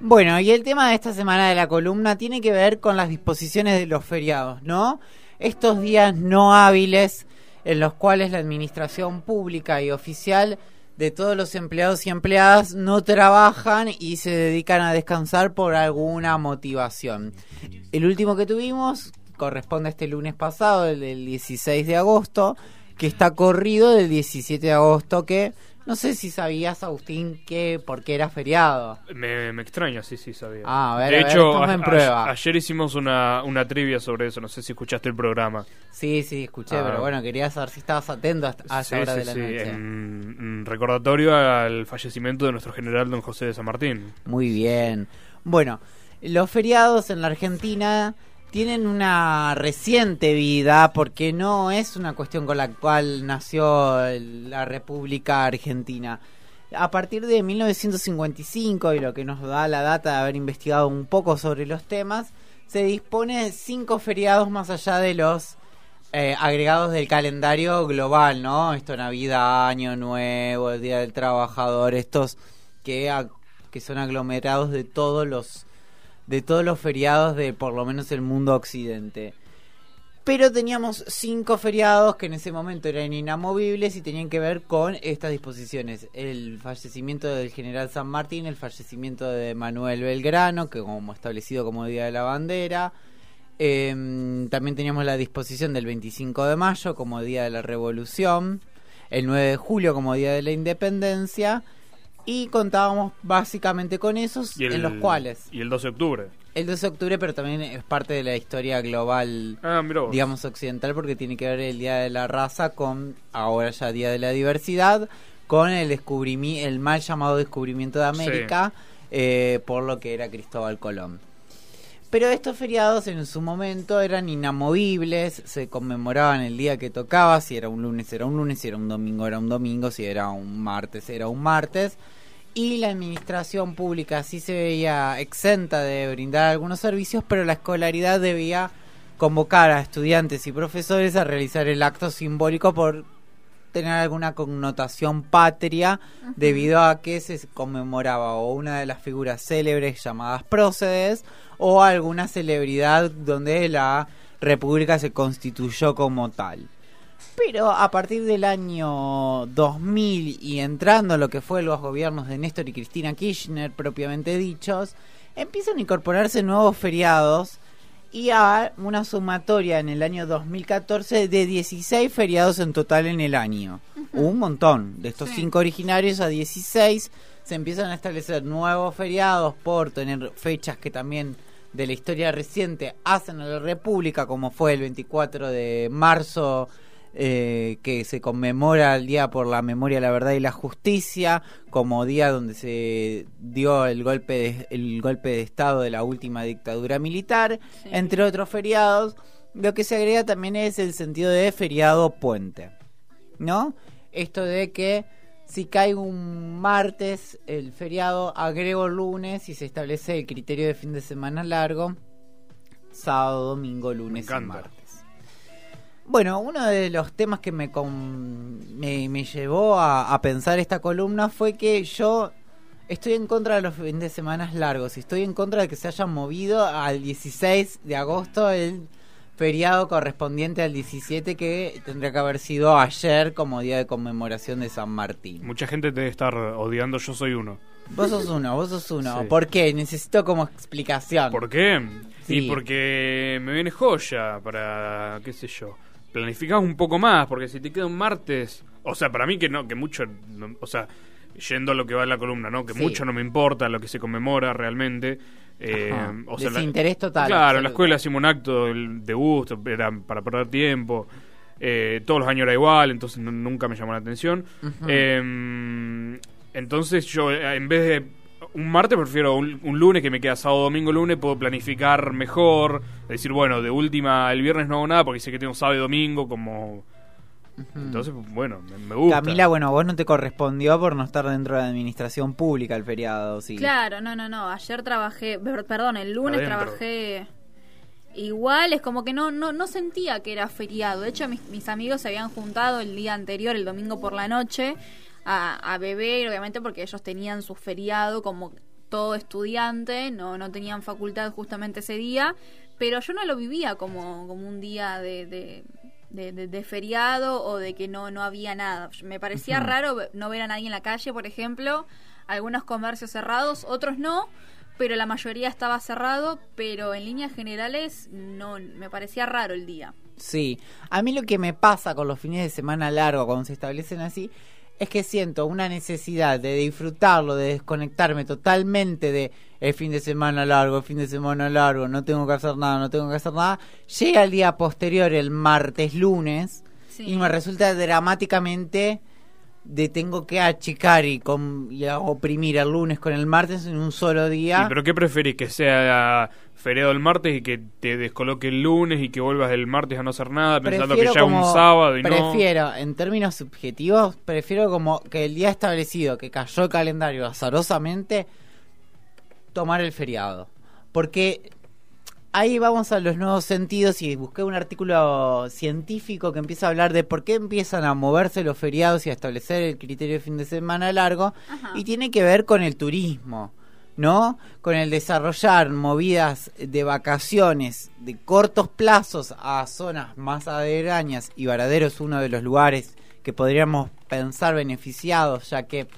Bueno, y el tema de esta semana de la columna tiene que ver con las disposiciones de los feriados, ¿no? Estos días no hábiles en los cuales la administración pública y oficial de todos los empleados y empleadas no trabajan y se dedican a descansar por alguna motivación. El último que tuvimos corresponde a este lunes pasado, el del 16 de agosto, que está corrido del 17 de agosto, que no sé si sabías, Agustín, que por qué era feriado. Me, me extraña, sí, sí, sabía. Ah, a ver, de a ver, hecho, a- en a- prueba. ayer hicimos una, una trivia sobre eso, no sé si escuchaste el programa. Sí, sí, escuché, Ah. pero bueno, quería saber si estabas atento a esa Sí, hora sí, de la sí, noche. en- en recordatorio al fallecimiento de nuestro general don José de San Martín. Muy bien. Bueno, los feriados en la Argentina tienen una reciente vida porque no es una cuestión con la cual nació la República Argentina. A partir de 1955 y lo que nos da la data de haber investigado un poco sobre los temas, se dispone de cinco feriados más allá de los eh, agregados del calendario global, ¿no? Esto Navidad, Año Nuevo, el Día del Trabajador, estos que, que son aglomerados de todos los de todos los feriados de por lo menos el mundo occidente. Pero teníamos cinco feriados que en ese momento eran inamovibles y tenían que ver con estas disposiciones. El fallecimiento del general San Martín, el fallecimiento de Manuel Belgrano, que como establecido como Día de la Bandera. Em, también teníamos la disposición del 25 de mayo como Día de la Revolución. El 9 de julio como Día de la Independencia. Y contábamos básicamente con esos, el, en los cuales Y el 12 de octubre. el 12 de octubre, pero también es parte de la historia global, Ah, digamos, occidental, porque tiene que ver el Día de la Raza con, ahora ya Día de la Diversidad, con el descubrimi el mal llamado descubrimiento de América, eh, por lo que era Cristóbal Colón. Pero estos feriados en su momento eran inamovibles, se conmemoraban el día que tocaba, si era un lunes era un lunes, si era un domingo era un domingo, si era un martes era un martes. Y la administración pública sí se veía exenta de brindar algunos servicios, pero la escolaridad debía convocar a estudiantes y profesores a realizar el acto simbólico por tener alguna connotación patria debido a que se conmemoraba o una de las figuras célebres llamadas prócedes o alguna celebridad donde la república se constituyó como tal. Pero a partir del año 2000 y entrando a lo que fue los gobiernos de Néstor y Cristina Kirchner propiamente dichos, empiezan a incorporarse nuevos feriados y a una sumatoria en el año 2014 de 16 feriados en total en el año. Un montón. De estos Sí. cinco originarios a 16 se empiezan a establecer nuevos feriados por tener fechas que también de la historia reciente hacen a la República, como fue el 24 de marzo eh, que se conmemora el Día por la Memoria, la Verdad y la Justicia, como día donde se dio el golpe de, el golpe de Estado de la última dictadura militar, Sí. entre otros feriados. Lo que se agrega también es el sentido de feriado puente, ¿no? Esto de que si cae un martes el feriado, agrego lunes y se establece el criterio de fin de semana largo, sábado, domingo, lunes y martes. Bueno, uno de los temas que me, con- me, me llevó a, a pensar esta columna fue que yo estoy en contra de los fines de semana largos y estoy en contra de que se haya movido al 16 de agosto el feriado correspondiente al 17 que tendría que haber sido ayer como día de conmemoración de San Martín. Mucha gente te debe estar odiando, yo soy uno. Vos sos uno, vos sos uno. Sí. ¿Por qué? Necesito como explicación. ¿Por qué? Sí. Y porque me viene joya para, qué sé yo, planificás un poco más, porque si te queda un martes, o sea, para mí que no, que mucho, no- o sea, yendo a lo que va en la columna, ¿no? Que Sí. mucho no me importa lo que se conmemora realmente. eh, o sea, la- Desinterés total. Claro, en la escuela hacíamos un acto de gusto, era para perder tiempo. eh, todos los años era igual, entonces nunca me llamó la atención. Eh, entonces yo, eh, en vez de un martes, prefiero un, un lunes que me queda sábado, domingo, lunes, puedo planificar mejor. Decir, bueno, de última, el viernes no hago nada porque sé que tengo sábado y domingo, como... Entonces, bueno, me, me gusta. Camila, bueno, vos no te correspondió por no estar dentro de la administración pública el feriado, sí. Claro, no, no, no. Ayer trabajé, per- perdón, el lunes Adentro. trabajé igual. Es como que no, no, no sentía que era feriado. De hecho, mis, mis amigos se habían juntado el día anterior, el domingo por la noche, a, a beber, obviamente porque ellos tenían su feriado como todo estudiante, no, no tenían facultad justamente ese día, pero yo no lo vivía como, como un día de, de, de, feriado o de que no, no había nada. Me parecía raro no ver a nadie en la calle, por ejemplo, algunos comercios cerrados, otros no, pero la mayoría estaba cerrado, pero en líneas generales no, me parecía raro el día. Sí, a mí lo que me pasa con los fines de semana largos, cuando se establecen así, es que siento una necesidad de disfrutarlo, de desconectarme totalmente de el fin de semana largo, el fin de semana largo, no tengo que hacer nada, no tengo que hacer nada. Llega el día posterior, el martes, lunes, y me resulta dramáticamente de tengo que achicar y, con, y oprimir el lunes con el martes en un solo día. ¿Pero qué preferís? ¿Que sea feriado el martes y que te descoloque el lunes y que vuelvas el martes a no hacer nada pensando que ya es un sábado y prefiero, en términos subjetivos, prefiero como que el día establecido que cayó el calendario azarosamente tomar el feriado. Porque ahí vamos a los nuevos sentidos y busqué un artículo científico que empieza a hablar de por qué empiezan a moverse los feriados y a establecer el criterio de fin de semana largo y tiene que ver con el turismo, ¿no? Con el desarrollar movidas de vacaciones de cortos plazos a zonas más aderañas y Varadero es uno de los lugares que podríamos pensar beneficiados ya que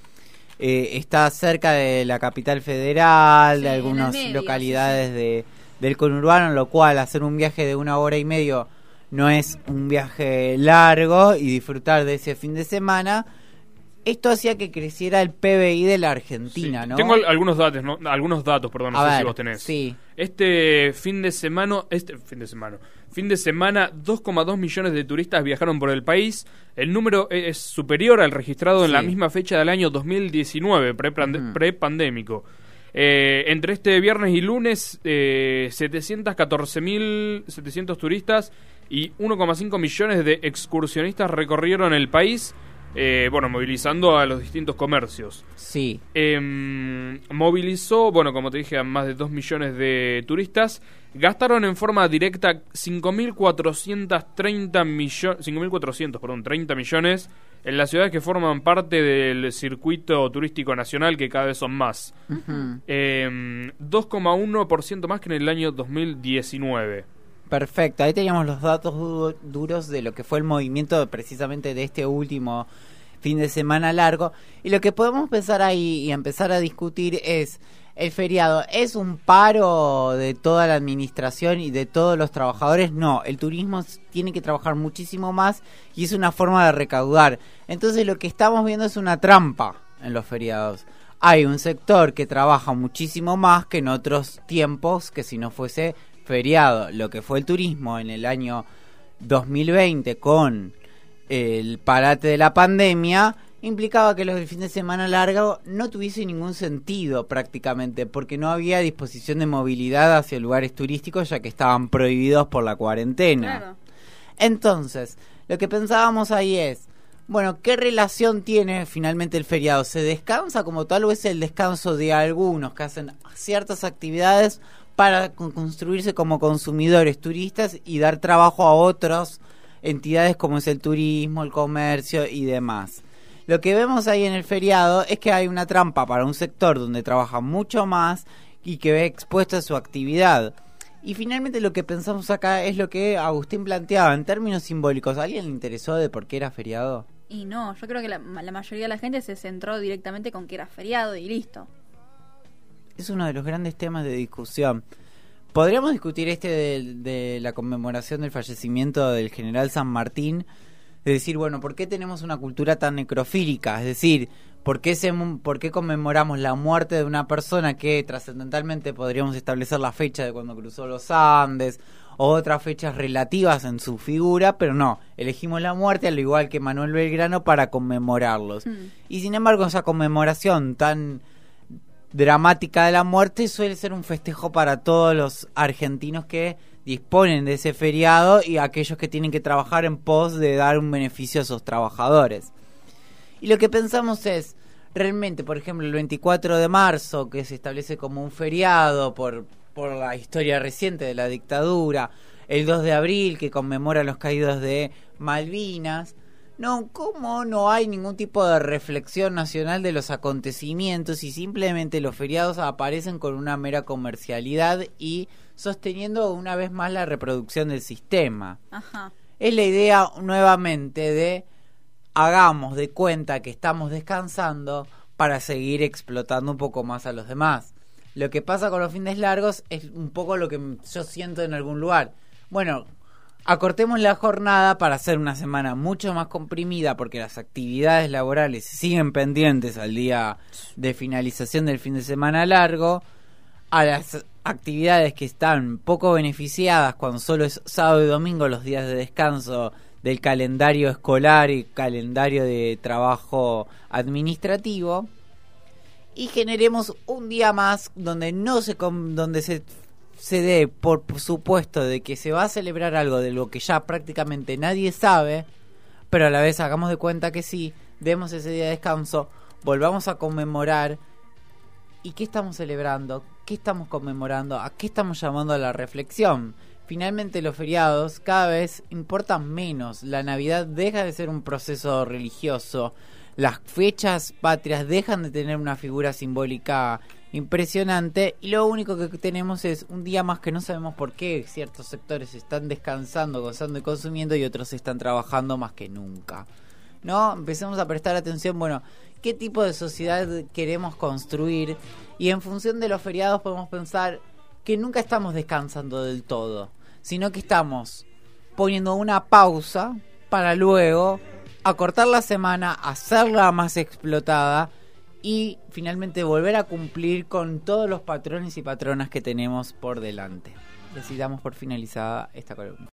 eh, está cerca de la capital federal, de algunas localidades de del conurbano, lo cual hacer un viaje de una hora y medio no es un viaje largo y disfrutar de ese fin de semana. Esto hacía que creciera el PBI de la Argentina, ¿no? Tengo algunos datos, ¿no? algunos datos, perdón, no sé si vos tenés. Sí. Este fin de semana, este fin de semana, fin de semana, 2,2 millones de turistas viajaron por el país. El número es superior al registrado en la misma fecha del año 2019, pre-pandémico. Eh, entre este viernes y lunes, eh, 714.700 turistas y 1,5 millones de excursionistas recorrieron el país. Eh, bueno, movilizando a los distintos comercios. Sí. Em, movilizó, bueno, como te dije, a más de 2 millones de turistas. Gastaron en forma directa 5.430 millones, 5.400, perdón, 30 millones en las ciudades que forman parte del circuito turístico nacional, que cada vez son más. 2,1% em, más que en el año 2019. Perfecto, ahí teníamos los datos duros de lo que fue el movimiento precisamente de este último fin de semana largo. Y lo que podemos pensar ahí y empezar a discutir es, ¿el feriado es un paro de toda la administración y de todos los trabajadores? No, el turismo tiene que trabajar muchísimo más y es una forma de recaudar. Entonces lo que estamos viendo es una trampa en los feriados. Hay un sector que trabaja muchísimo más que en otros tiempos que si no fuese feriado, lo que fue el turismo en el año 2020 con el parate de la pandemia, implicaba que los del fin de semana largo no tuviese ningún sentido prácticamente, porque no había disposición de movilidad hacia lugares turísticos ya que estaban prohibidos por la cuarentena. Entonces, lo que pensábamos ahí es, bueno, ¿qué relación tiene finalmente el feriado? ¿Se descansa como tal o es el descanso de algunos que hacen ciertas actividades para construirse como consumidores turistas y dar trabajo a otras entidades como es el turismo, el comercio y demás. Lo que vemos ahí en el feriado es que hay una trampa para un sector donde trabaja mucho más y que ve expuesta su actividad. Y finalmente lo que pensamos acá es lo que Agustín planteaba en términos simbólicos. ¿A alguien le interesó de por qué era feriado? Y no, yo creo que la, la mayoría de la gente se centró directamente con que era feriado y listo es uno de los grandes temas de discusión. Podríamos discutir este de, la conmemoración del fallecimiento del general San Martín, de decir, bueno, ¿por qué tenemos una cultura tan necrofílica? Es decir, ¿por qué, se, ¿por qué conmemoramos la muerte de una persona que trascendentalmente podríamos establecer la fecha de cuando cruzó los Andes o otras fechas relativas en su figura, pero no, elegimos la muerte al igual que Manuel Belgrano para conmemorarlos. Mm. Y sin embargo, esa conmemoración tan dramática de la muerte suele ser un festejo para todos los argentinos que disponen de ese feriado y aquellos que tienen que trabajar en pos de dar un beneficio a esos trabajadores. Y lo que pensamos es, realmente, por ejemplo, el 24 de marzo, que se establece como un feriado por, por la historia reciente de la dictadura, el 2 de abril, que conmemora los caídos de Malvinas, no, ¿cómo no hay ningún tipo de reflexión nacional de los acontecimientos y simplemente los feriados aparecen con una mera comercialidad y sosteniendo una vez más la reproducción del sistema? Ajá. Es la idea nuevamente de hagamos de cuenta que estamos descansando para seguir explotando un poco más a los demás. Lo que pasa con los fines largos es un poco lo que yo siento en algún lugar. Bueno, acortemos la jornada para hacer una semana mucho más comprimida porque las actividades laborales siguen pendientes al día de finalización del fin de semana largo. A las actividades que están poco beneficiadas cuando solo es sábado y domingo los días de descanso del calendario escolar y calendario de trabajo administrativo y generemos un día más donde no se donde se se dé por supuesto de que se va a celebrar algo de lo que ya prácticamente nadie sabe, pero a la vez hagamos de cuenta que sí, demos ese día de descanso, volvamos a conmemorar ¿Y qué estamos celebrando? ¿Qué estamos conmemorando? ¿A qué estamos llamando a la reflexión? Finalmente los feriados cada vez importan menos. La Navidad deja de ser un proceso religioso. Las fechas patrias dejan de tener una figura simbólica impresionante y lo único que tenemos es un día más que no sabemos por qué ciertos sectores están descansando, gozando y consumiendo y otros están trabajando más que nunca. ¿No? Empecemos a prestar atención, bueno, qué tipo de sociedad queremos construir y en función de los feriados podemos pensar que nunca estamos descansando del todo, sino que estamos poniendo una pausa para luego acortar la semana, hacerla más explotada y finalmente volver a cumplir con todos los patrones y patronas que tenemos por delante. Decidamos por finalizada esta columna.